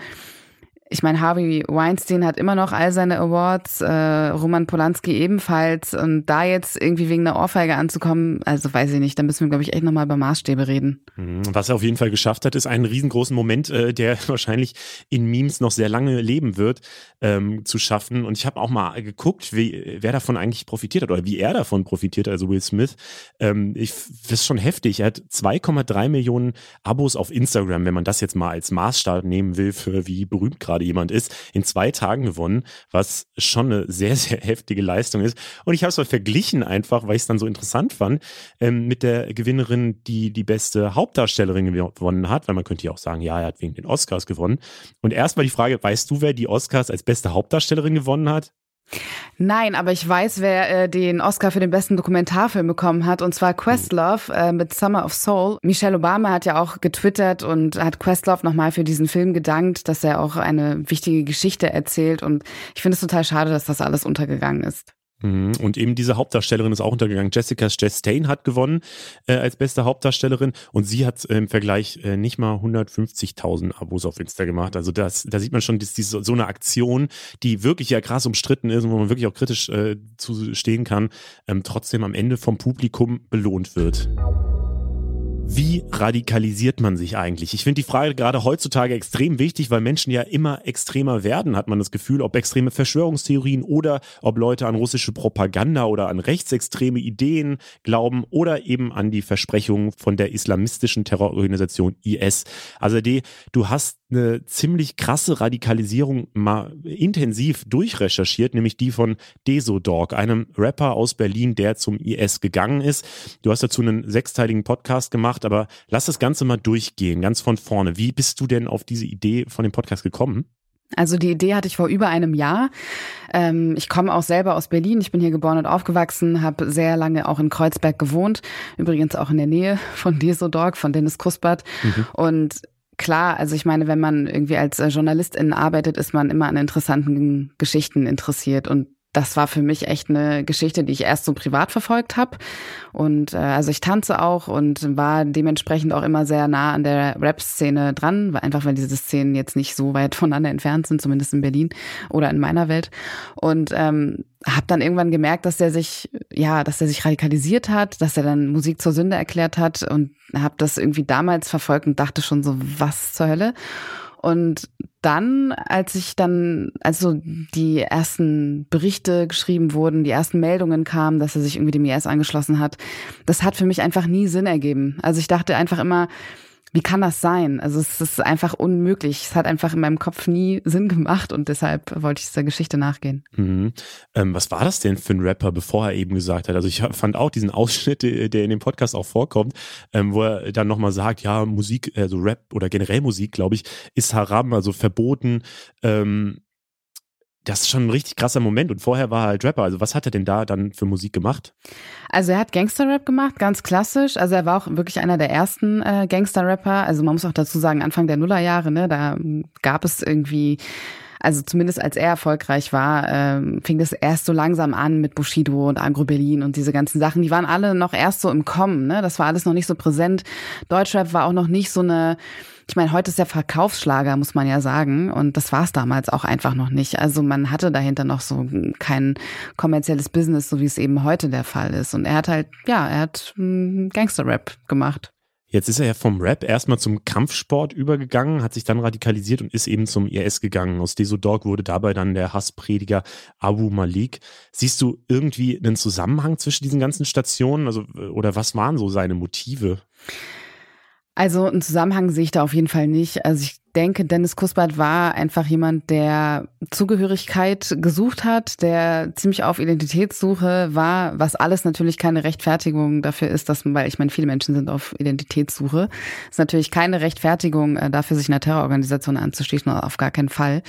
ich meine, Harvey Weinstein hat immer noch all seine Awards, äh, Roman Polanski ebenfalls. Und da jetzt irgendwie wegen einer Ohrfeige anzukommen, also weiß ich nicht, da müssen wir, glaube ich, echt nochmal über Maßstäbe reden. Mhm. Was er auf jeden Fall geschafft hat, ist einen riesengroßen Moment, äh, der wahrscheinlich in Memes noch sehr lange leben wird, ähm, zu schaffen. Und ich habe auch mal geguckt, wie, wer davon eigentlich profitiert hat oder wie er davon profitiert, also Will Smith. Ähm, ich, das ist schon heftig. Er hat 2,3 Millionen Abos auf Instagram, wenn man das jetzt mal als Maßstab nehmen will, für wie berühmt gerade gerade jemand ist, in zwei Tagen gewonnen, was schon eine sehr, sehr heftige Leistung ist. Und ich habe es mal verglichen einfach, weil ich es dann so interessant fand, ähm, mit der Gewinnerin, die die beste Hauptdarstellerin gewonnen hat, weil man könnte ja auch sagen, ja, er hat wegen den Oscars gewonnen. Und erstmal die Frage, weißt du, wer die Oscars als beste Hauptdarstellerin gewonnen hat? Nein, aber ich weiß, wer äh, den Oscar für den besten Dokumentarfilm bekommen hat, und zwar Questlove äh, mit Summer of Soul. Michelle Obama hat ja auch getwittert und hat Questlove nochmal für diesen Film gedankt, dass er auch eine wichtige Geschichte erzählt. Und ich finde es total schade, dass das alles untergegangen ist. Mhm. Und eben diese Hauptdarstellerin ist auch untergegangen. Jessica Chastain hat gewonnen äh, als beste Hauptdarstellerin und sie hat äh, im Vergleich äh, nicht mal 150.000 Abos auf Insta gemacht. Also das, da sieht man schon, dass diese, so eine Aktion, die wirklich ja krass umstritten ist und wo man wirklich auch kritisch äh, zu stehen kann, ähm, trotzdem am Ende vom Publikum belohnt wird. Wie radikalisiert man sich eigentlich? Ich finde die Frage gerade heutzutage extrem wichtig, weil Menschen ja immer extremer werden, hat man das Gefühl, ob extreme Verschwörungstheorien oder ob Leute an russische Propaganda oder an rechtsextreme Ideen glauben oder eben an die Versprechungen von der islamistischen Terrororganisation IS. Also die, du hast eine ziemlich krasse Radikalisierung mal intensiv durchrecherchiert, nämlich die von Desodog, einem Rapper aus Berlin, der zum IS gegangen ist. Du hast dazu einen sechsteiligen Podcast gemacht, aber lass das Ganze mal durchgehen, ganz von vorne. Wie bist du denn auf diese Idee von dem Podcast gekommen? Also die Idee hatte ich vor über einem Jahr. Ähm, ich komme auch selber aus Berlin. Ich bin hier geboren und aufgewachsen, habe sehr lange auch in Kreuzberg gewohnt. Übrigens auch in der Nähe von Desodorg, von Dennis Kuspert. Mhm. Und klar, also ich meine, wenn man irgendwie als äh, Journalistin arbeitet, ist man immer an interessanten Geschichten interessiert. Und das war für mich echt eine Geschichte, die ich erst so privat verfolgt habe. Und äh, also ich tanze auch und war dementsprechend auch immer sehr nah an der Rap-Szene dran, einfach weil diese Szenen jetzt nicht so weit voneinander entfernt sind, zumindest in Berlin oder in meiner Welt. Und ähm, habe dann irgendwann gemerkt, dass er sich, ja, dass er sich radikalisiert hat, dass er dann Musik zur Sünde erklärt hat und habe das irgendwie damals verfolgt und dachte schon so, was zur Hölle? Und dann, als ich dann, also die ersten Berichte geschrieben wurden, die ersten Meldungen kamen, dass er sich irgendwie dem IS angeschlossen hat, das hat für mich einfach nie Sinn ergeben. Also ich dachte einfach immer, wie kann das sein? Also es ist einfach unmöglich. Es hat einfach in meinem Kopf nie Sinn gemacht und deshalb wollte ich dieser Geschichte nachgehen. Mhm. Ähm, was war das denn für ein Rapper, bevor er eben gesagt hat? Also ich fand auch diesen Ausschnitt, der in dem Podcast auch vorkommt, ähm, wo er dann nochmal sagt, ja, Musik, also Rap oder generell Musik, glaube ich, ist haram, also verboten. Ähm, das ist schon ein richtig krasser Moment. Und vorher war er halt Rapper. Also was hat er denn da dann für Musik gemacht? Also er hat Gangster-Rap gemacht, ganz klassisch. Also er war auch wirklich einer der ersten äh, Gangster-Rapper. Also man muss auch dazu sagen, Anfang der Nullerjahre, ne, da gab es irgendwie also zumindest als er erfolgreich war, ähm, fing das erst so langsam an mit Bushido und Agro Berlin und diese ganzen Sachen. Die waren alle noch erst so im Kommen, ne? Das war alles noch nicht so präsent. Deutschrap war auch noch nicht so eine ich meine, heute ist der Verkaufsschlager, muss man ja sagen. Und das war es damals auch einfach noch nicht. Also man hatte dahinter noch so kein kommerzielles Business, so wie es eben heute der Fall ist. Und er hat halt, ja, er hat hm, Gangster-Rap gemacht. Jetzt ist er ja vom Rap erstmal zum Kampfsport übergegangen, hat sich dann radikalisiert und ist eben zum IS gegangen. Aus Desodog wurde dabei dann der Hassprediger Abu Malik. Siehst du irgendwie einen Zusammenhang zwischen diesen ganzen Stationen? Also, oder was waren so seine Motive? Also einen Zusammenhang sehe ich da auf jeden Fall nicht. Also ich denke, Dennis Kuspert war einfach jemand, der Zugehörigkeit gesucht hat, der ziemlich auf Identitätssuche war, was alles natürlich keine Rechtfertigung dafür ist, dass, weil ich meine, viele Menschen sind auf Identitätssuche, ist natürlich keine Rechtfertigung äh, dafür, sich einer Terrororganisation anzuschließen, auf gar keinen Fall.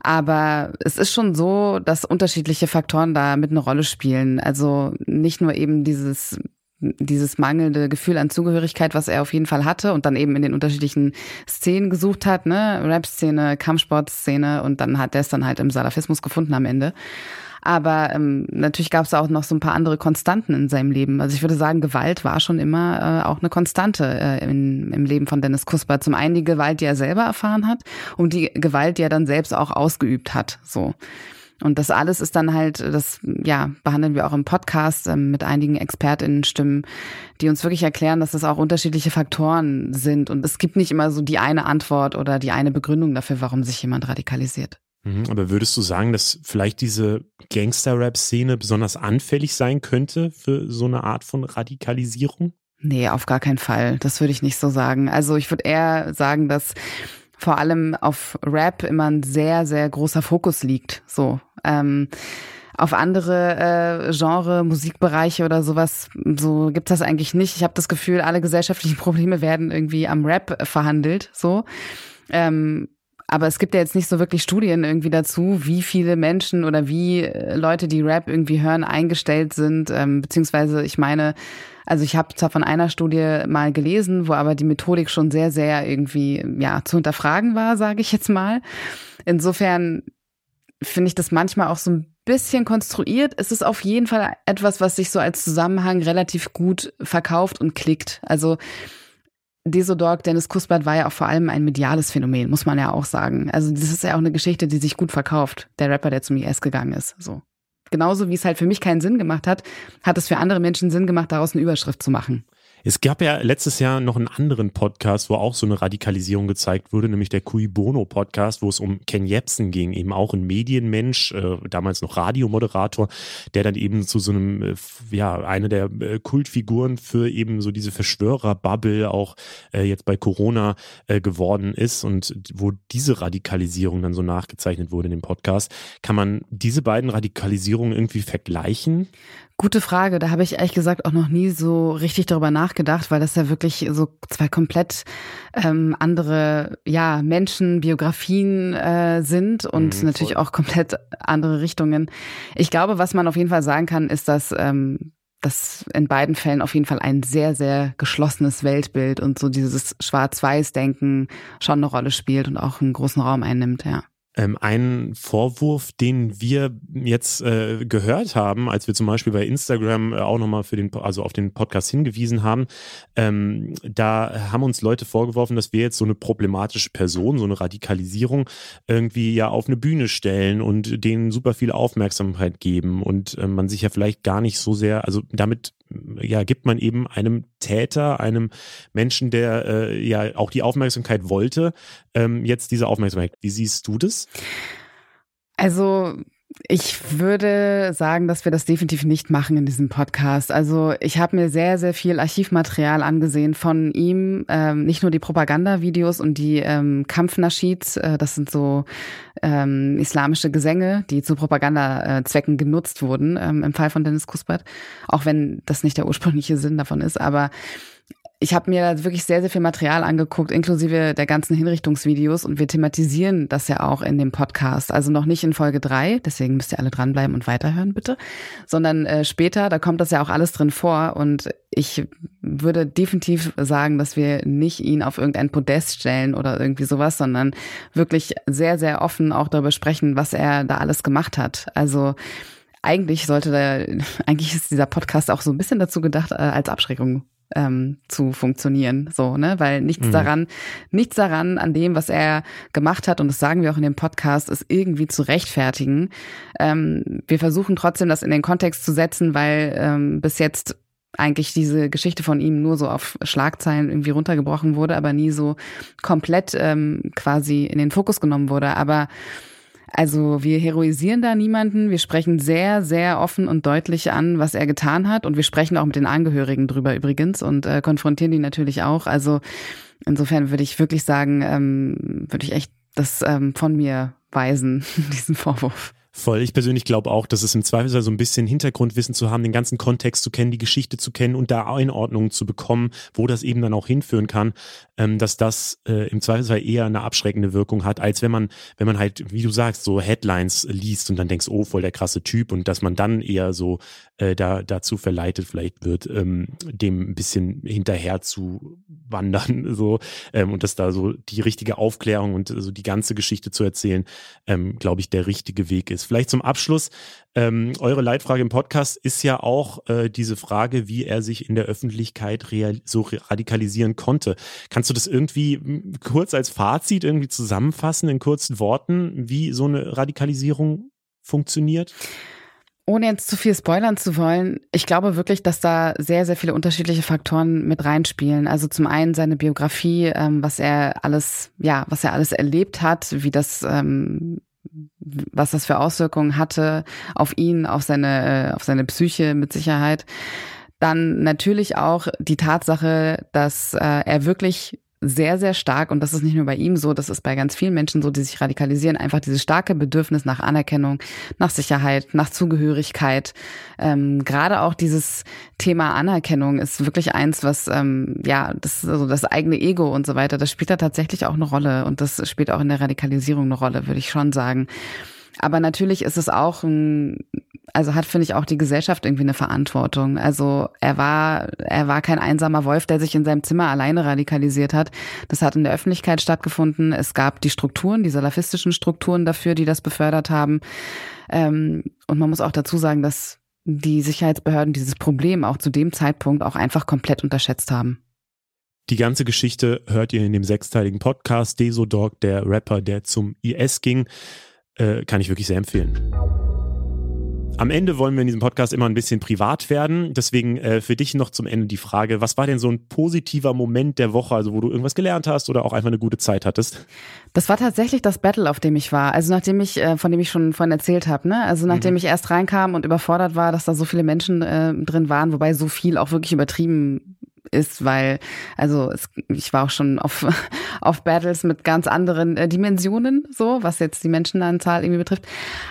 Aber es ist schon so, dass unterschiedliche Faktoren da mit eine Rolle spielen. Also nicht nur eben dieses dieses mangelnde Gefühl an Zugehörigkeit, was er auf jeden Fall hatte und dann eben in den unterschiedlichen Szenen gesucht hat, ne, Rap-Szene, Kampfsport-Szene und dann hat er es dann halt im Salafismus gefunden am Ende. Aber ähm, natürlich gab es auch noch so ein paar andere Konstanten in seinem Leben. Also ich würde sagen, Gewalt war schon immer äh, auch eine Konstante äh, in, im Leben von Dennis Kusper. Zum einen die Gewalt, die er selber erfahren hat und die Gewalt, die er dann selbst auch ausgeübt hat. So. Und das alles ist dann halt, das ja, behandeln wir auch im Podcast ähm, mit einigen ExpertInnen-Stimmen, die uns wirklich erklären, dass das auch unterschiedliche Faktoren sind. Und es gibt nicht immer so die eine Antwort oder die eine Begründung dafür, warum sich jemand radikalisiert. Mhm, aber würdest du sagen, dass vielleicht diese Gangster-Rap-Szene besonders anfällig sein könnte für so eine Art von Radikalisierung? Nee, auf gar keinen Fall. Das würde ich nicht so sagen. Also ich würde eher sagen, dass vor allem auf Rap immer ein sehr, sehr großer Fokus liegt. So. Ähm, auf andere äh, Genre, Musikbereiche oder sowas, so gibt's das eigentlich nicht. Ich habe das Gefühl, alle gesellschaftlichen Probleme werden irgendwie am Rap verhandelt. So. Ähm, aber es gibt ja jetzt nicht so wirklich Studien irgendwie dazu, wie viele Menschen oder wie äh, Leute, die Rap irgendwie hören, eingestellt sind. Ähm, beziehungsweise, ich meine, also ich habe zwar von einer Studie mal gelesen, wo aber die Methodik schon sehr, sehr irgendwie ja zu hinterfragen war, sage ich jetzt mal. Insofern finde ich das manchmal auch so ein bisschen konstruiert. Es ist auf jeden Fall etwas, was sich so als Zusammenhang relativ gut verkauft und klickt. Also Desodog, Dennis Kuspert war ja auch vor allem ein mediales Phänomen, muss man ja auch sagen. Also das ist ja auch eine Geschichte, die sich gut verkauft. Der Rapper, der zum IS gegangen ist, so genauso wie es halt für mich keinen Sinn gemacht hat, hat es für andere Menschen Sinn gemacht, daraus eine Überschrift zu machen. Es gab ja letztes Jahr noch einen anderen Podcast, wo auch so eine Radikalisierung gezeigt wurde, nämlich der Cui Bono Podcast, wo es um Ken Jebsen ging, eben auch ein Medienmensch, äh, damals noch Radiomoderator, der dann eben zu so einem, äh, ja, eine der äh, Kultfiguren für eben so diese Verschwörerbubble auch äh, jetzt bei Corona äh, geworden ist und wo diese Radikalisierung dann so nachgezeichnet wurde in dem Podcast. Kann man diese beiden Radikalisierungen irgendwie vergleichen? Gute Frage. Da habe ich ehrlich gesagt auch noch nie so richtig darüber nachgedacht, weil das ja wirklich so zwei komplett ähm, andere ja, Menschen, Biografien äh, sind und mhm, natürlich auch komplett andere Richtungen. Ich glaube, was man auf jeden Fall sagen kann, ist, dass ähm, das in beiden Fällen auf jeden Fall ein sehr, sehr geschlossenes Weltbild und so dieses Schwarz-Weiß-Denken schon eine Rolle spielt und auch einen großen Raum einnimmt, ja. Ähm, ein Vorwurf, den wir jetzt äh, gehört haben, als wir zum Beispiel bei Instagram äh, auch nochmal für den, also auf den Podcast hingewiesen haben, ähm, da haben uns Leute vorgeworfen, dass wir jetzt so eine problematische Person, so eine Radikalisierung irgendwie ja auf eine Bühne stellen und denen super viel Aufmerksamkeit geben und äh, man sich ja vielleicht gar nicht so sehr, also damit ja, gibt man eben einem Täter, einem Menschen, der äh, ja auch die Aufmerksamkeit wollte, ähm, jetzt diese Aufmerksamkeit. Wie siehst du das? Also ich würde sagen, dass wir das definitiv nicht machen in diesem Podcast. Also ich habe mir sehr, sehr viel Archivmaterial angesehen von ihm. Ähm, nicht nur die Propagandavideos und die ähm, Kampfnaschid, äh, das sind so ähm, islamische Gesänge, die zu Propagandazwecken genutzt wurden, ähm, im Fall von Dennis Kuspert. Auch wenn das nicht der ursprüngliche Sinn davon ist. Aber ich habe mir wirklich sehr, sehr viel Material angeguckt, inklusive der ganzen Hinrichtungsvideos und wir thematisieren das ja auch in dem Podcast. Also noch nicht in Folge drei, deswegen müsst ihr alle dranbleiben und weiterhören, bitte, sondern äh, später, da kommt das ja auch alles drin vor und ich würde definitiv sagen, dass wir nicht ihn auf irgendein Podest stellen oder irgendwie sowas, sondern wirklich sehr, sehr offen auch darüber sprechen, was er da alles gemacht hat. Also eigentlich sollte der, eigentlich ist dieser Podcast auch so ein bisschen dazu gedacht, äh, als Abschreckung ähm, zu funktionieren, so, ne, weil nichts mhm. daran, nichts daran an dem, was er gemacht hat, und das sagen wir auch in dem Podcast, ist irgendwie zu rechtfertigen. Ähm, wir versuchen trotzdem, das in den Kontext zu setzen, weil ähm, bis jetzt eigentlich diese Geschichte von ihm nur so auf Schlagzeilen irgendwie runtergebrochen wurde, aber nie so komplett ähm, quasi in den Fokus genommen wurde. Aber also wir heroisieren da niemanden. Wir sprechen sehr, sehr offen und deutlich an, was er getan hat. Und wir sprechen auch mit den Angehörigen drüber übrigens und äh, konfrontieren die natürlich auch. Also insofern würde ich wirklich sagen, ähm, würde ich echt das ähm, von mir weisen, diesen Vorwurf. Voll. Ich persönlich glaube auch, dass es im Zweifelsfall so ein bisschen Hintergrundwissen zu haben, den ganzen Kontext zu kennen, die Geschichte zu kennen und da Einordnungen zu bekommen, wo das eben dann auch hinführen kann, ähm, dass das äh, im Zweifelsfall eher eine abschreckende Wirkung hat, als wenn man, wenn man halt, wie du sagst, so Headlines liest und dann denkst, oh, voll der krasse Typ und dass man dann eher so äh, da dazu verleitet vielleicht wird, ähm, dem ein bisschen hinterher zu wandern, so ähm, und dass da so die richtige Aufklärung und so die ganze Geschichte zu erzählen, ähm, glaube ich, der richtige Weg ist. Vielleicht zum Abschluss. Ähm, eure Leitfrage im Podcast ist ja auch äh, diese Frage, wie er sich in der Öffentlichkeit so radikalisieren konnte. Kannst du das irgendwie kurz als Fazit irgendwie zusammenfassen in kurzen Worten, wie so eine Radikalisierung funktioniert? Ohne jetzt zu viel spoilern zu wollen, ich glaube wirklich, dass da sehr, sehr viele unterschiedliche Faktoren mit reinspielen. Also zum einen seine Biografie, ähm, was er alles, ja, was er alles erlebt hat, wie das ähm, was das für Auswirkungen hatte auf ihn, auf seine, auf seine Psyche mit Sicherheit. Dann natürlich auch die Tatsache, dass äh, er wirklich sehr, sehr stark, und das ist nicht nur bei ihm so, das ist bei ganz vielen Menschen so, die sich radikalisieren, einfach dieses starke Bedürfnis nach Anerkennung, nach Sicherheit, nach Zugehörigkeit. Ähm, Gerade auch dieses Thema Anerkennung ist wirklich eins, was, ähm, ja, das also das eigene Ego und so weiter, das spielt da tatsächlich auch eine Rolle und das spielt auch in der Radikalisierung eine Rolle, würde ich schon sagen. Aber natürlich ist es auch ein, also hat, finde ich, auch die Gesellschaft irgendwie eine Verantwortung. Also er war, er war kein einsamer Wolf, der sich in seinem Zimmer alleine radikalisiert hat. Das hat in der Öffentlichkeit stattgefunden. Es gab die Strukturen, die salafistischen Strukturen dafür, die das befördert haben. Ähm, und man muss auch dazu sagen, dass die Sicherheitsbehörden dieses Problem auch zu dem Zeitpunkt auch einfach komplett unterschätzt haben. Die ganze Geschichte hört ihr in dem sechsteiligen Podcast Desodog, der Rapper, der zum IS ging. Äh, kann ich wirklich sehr empfehlen. Am Ende wollen wir in diesem Podcast immer ein bisschen privat werden. Deswegen äh, für dich noch zum Ende die Frage, was war denn so ein positiver Moment der Woche, also wo du irgendwas gelernt hast oder auch einfach eine gute Zeit hattest? Das war tatsächlich das Battle, auf dem ich war. Also nachdem ich, äh, von dem ich schon vorhin erzählt habe, ne? Also nachdem mhm. ich erst reinkam und überfordert war, dass da so viele Menschen äh, drin waren, wobei so viel auch wirklich übertrieben ist, weil, also es, ich war auch schon auf, auf Battles mit ganz anderen äh, Dimensionen, so, was jetzt die Menschenanzahl irgendwie betrifft.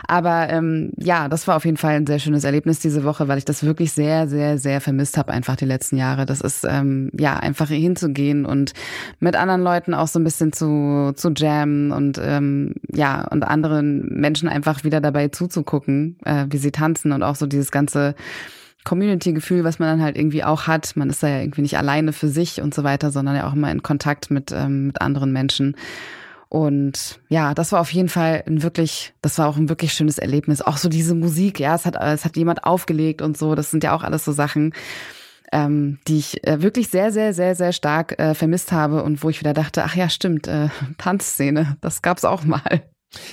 Aber ähm, ja, das war auf jeden Fall ein sehr schönes Erlebnis diese Woche, weil ich das wirklich sehr, sehr, sehr vermisst habe, einfach die letzten Jahre. Das ist ähm, ja einfach hinzugehen und mit anderen Leuten auch so ein bisschen zu, zu jammen und ähm, ja, und anderen Menschen einfach wieder dabei zuzugucken, äh, wie sie tanzen und auch so dieses ganze Community-Gefühl, was man dann halt irgendwie auch hat. Man ist da ja irgendwie nicht alleine für sich und so weiter, sondern ja auch immer in Kontakt mit, ähm, mit anderen Menschen. Und ja, das war auf jeden Fall ein wirklich, das war auch ein wirklich schönes Erlebnis. Auch so diese Musik, ja, es hat, es hat jemand aufgelegt und so. Das sind ja auch alles so Sachen, ähm, die ich äh, wirklich sehr, sehr, sehr, sehr stark äh, vermisst habe und wo ich wieder dachte, ach ja, stimmt, äh, Tanzszene, das gab's auch mal.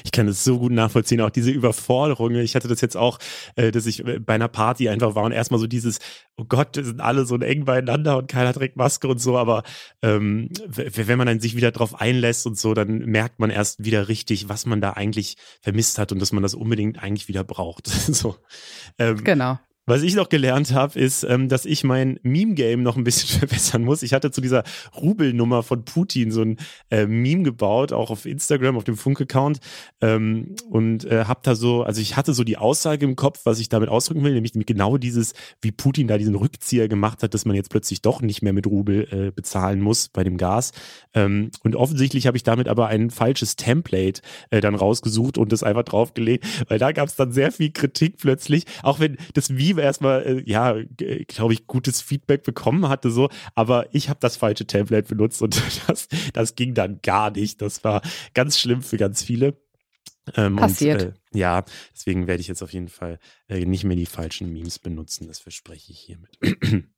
Ich kann das so gut nachvollziehen, auch diese Überforderung. Ich hatte das jetzt auch, äh, dass ich äh, bei einer Party einfach war und erstmal so dieses, oh Gott, sind alle so eng beieinander und keiner trägt Maske und so, aber ähm, wenn man dann sich wieder drauf einlässt und so, dann merkt man erst wieder richtig, was man da eigentlich vermisst hat und dass man das unbedingt eigentlich wieder braucht. so. Ähm, genau. Was ich noch gelernt habe, ist, ähm, dass ich mein Meme-Game noch ein bisschen verbessern muss. Ich hatte zu dieser Rubelnummer von Putin so ein äh, Meme gebaut, auch auf Instagram, auf dem Funk-Account. Ähm, und äh, habe da so, also ich hatte so die Aussage im Kopf, was ich damit ausdrücken will, nämlich genau dieses, wie Putin da diesen Rückzieher gemacht hat, dass man jetzt plötzlich doch nicht mehr mit Rubel äh, bezahlen muss bei dem Gas. Ähm, und offensichtlich habe ich damit aber ein falsches Template äh, dann rausgesucht und das einfach draufgelegt, weil da gab es dann sehr viel Kritik plötzlich, auch wenn das Steve erstmal, äh, ja, glaube ich, gutes Feedback bekommen hatte, so, aber ich habe das falsche Template benutzt und das, das ging dann gar nicht. Das war ganz schlimm für ganz viele. Ähm, Passiert. Und, äh, ja, deswegen werde ich jetzt auf jeden Fall äh, nicht mehr die falschen Memes benutzen. Das verspreche ich hiermit.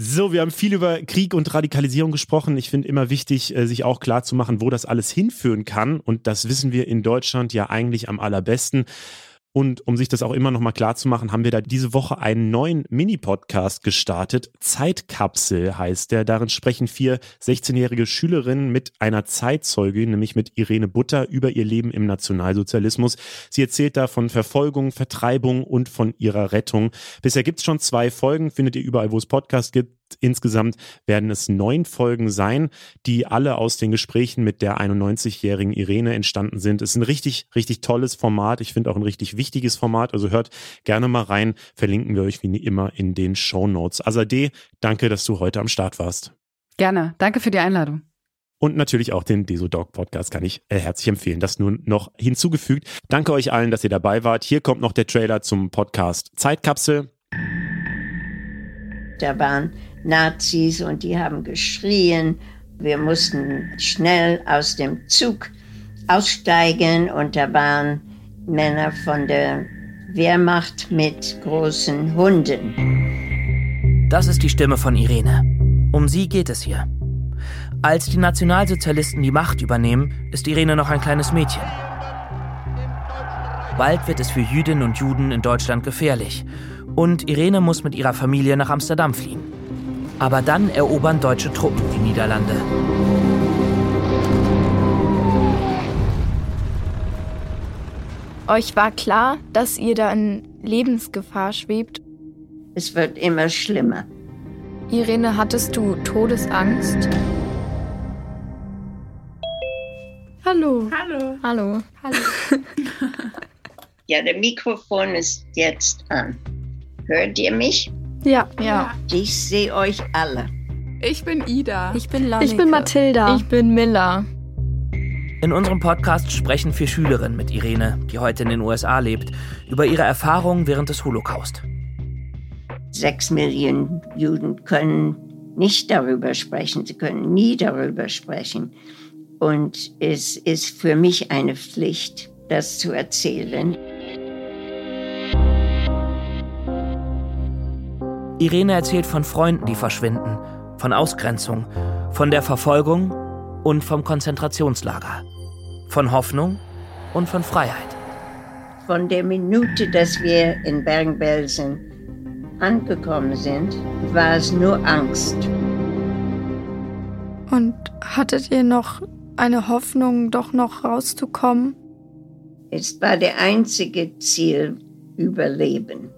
So, wir haben viel über Krieg und Radikalisierung gesprochen. Ich finde immer wichtig, äh, sich auch klar zu machen, wo das alles hinführen kann. Und das wissen wir in Deutschland ja eigentlich am allerbesten. Und um sich das auch immer noch mal klar zu machen, haben wir da diese Woche einen neuen Mini-Podcast gestartet. Zeitkapsel heißt der. Darin sprechen vier 16-jährige Schülerinnen mit einer Zeitzeugin, nämlich mit Irene Butter, über ihr Leben im Nationalsozialismus. Sie erzählt da von Verfolgung, Vertreibung und von ihrer Rettung. Bisher gibt es schon zwei Folgen, findet ihr überall, wo es Podcasts gibt. Insgesamt werden es neun Folgen sein, die alle aus den Gesprächen mit der 91-jährigen Irene entstanden sind. Es ist ein richtig, richtig tolles Format. Ich finde auch ein richtig wichtiges Format. Also hört gerne mal rein. Verlinken wir euch wie immer in den Show Notes. Azadeh, danke, dass du heute am Start warst. Gerne. Danke für die Einladung. Und natürlich auch den Desodog Podcast kann ich äh, herzlich empfehlen. Das nun noch hinzugefügt. Danke euch allen, dass ihr dabei wart. Hier kommt noch der Trailer zum Podcast Zeitkapsel. Da waren Nazis und die haben geschrien. Wir mussten schnell aus dem Zug aussteigen und da waren Männer von der Wehrmacht mit großen Hunden. Das ist die Stimme von Irene. Um sie geht es hier. Als die Nationalsozialisten die Macht übernehmen, ist Irene noch ein kleines Mädchen. Bald wird es für Jüdinnen und Juden in Deutschland gefährlich. Und Irene muss mit ihrer Familie nach Amsterdam fliehen. Aber dann erobern deutsche Truppen die Niederlande. Euch war klar, dass ihr da in Lebensgefahr schwebt? Es wird immer schlimmer. Irene, hattest du Todesangst? Hallo. Hallo. Hallo. Hallo. ja, der Mikrofon ist jetzt an. Hört ihr mich? Ja, ja. Ich sehe euch alle. Ich bin Ida. Ich bin Lanneke. Ich bin Mathilda. Ich bin Miller. In unserem Podcast sprechen vier Schülerinnen mit Irene, die heute in den USA lebt, über ihre Erfahrungen während des Holocaust. Sechs Millionen Juden können nicht darüber sprechen. Sie können nie darüber sprechen. Und es ist für mich eine Pflicht, das zu erzählen. Irene erzählt von Freunden, die verschwinden, von Ausgrenzung, von der Verfolgung und vom Konzentrationslager, von Hoffnung und von Freiheit. Von der Minute, dass wir in Bergen-Belsen angekommen sind, war es nur Angst. Und hattet ihr noch eine Hoffnung, doch noch rauszukommen? Es war der einzige Ziel, Überleben.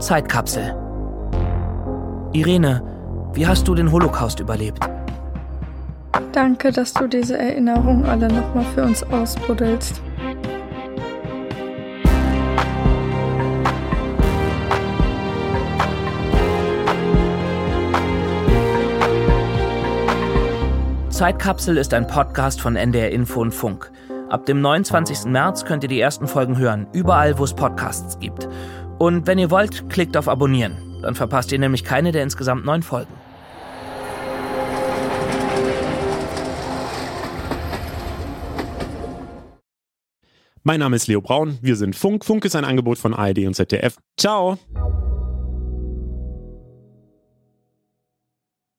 Zeitkapsel. Irene, wie hast du den Holocaust überlebt? Danke, dass du diese Erinnerungen alle nochmal für uns ausbuddelst. Zeitkapsel ist ein Podcast von NDR Info und Funk. Ab dem 29. März könnt ihr die ersten Folgen hören, überall, wo es Podcasts gibt. Und wenn ihr wollt, klickt auf Abonnieren. Dann verpasst ihr nämlich keine der insgesamt neun Folgen. Mein Name ist Leo Braun, wir sind Funk. Funk ist ein Angebot von ARD und ZDF. Ciao!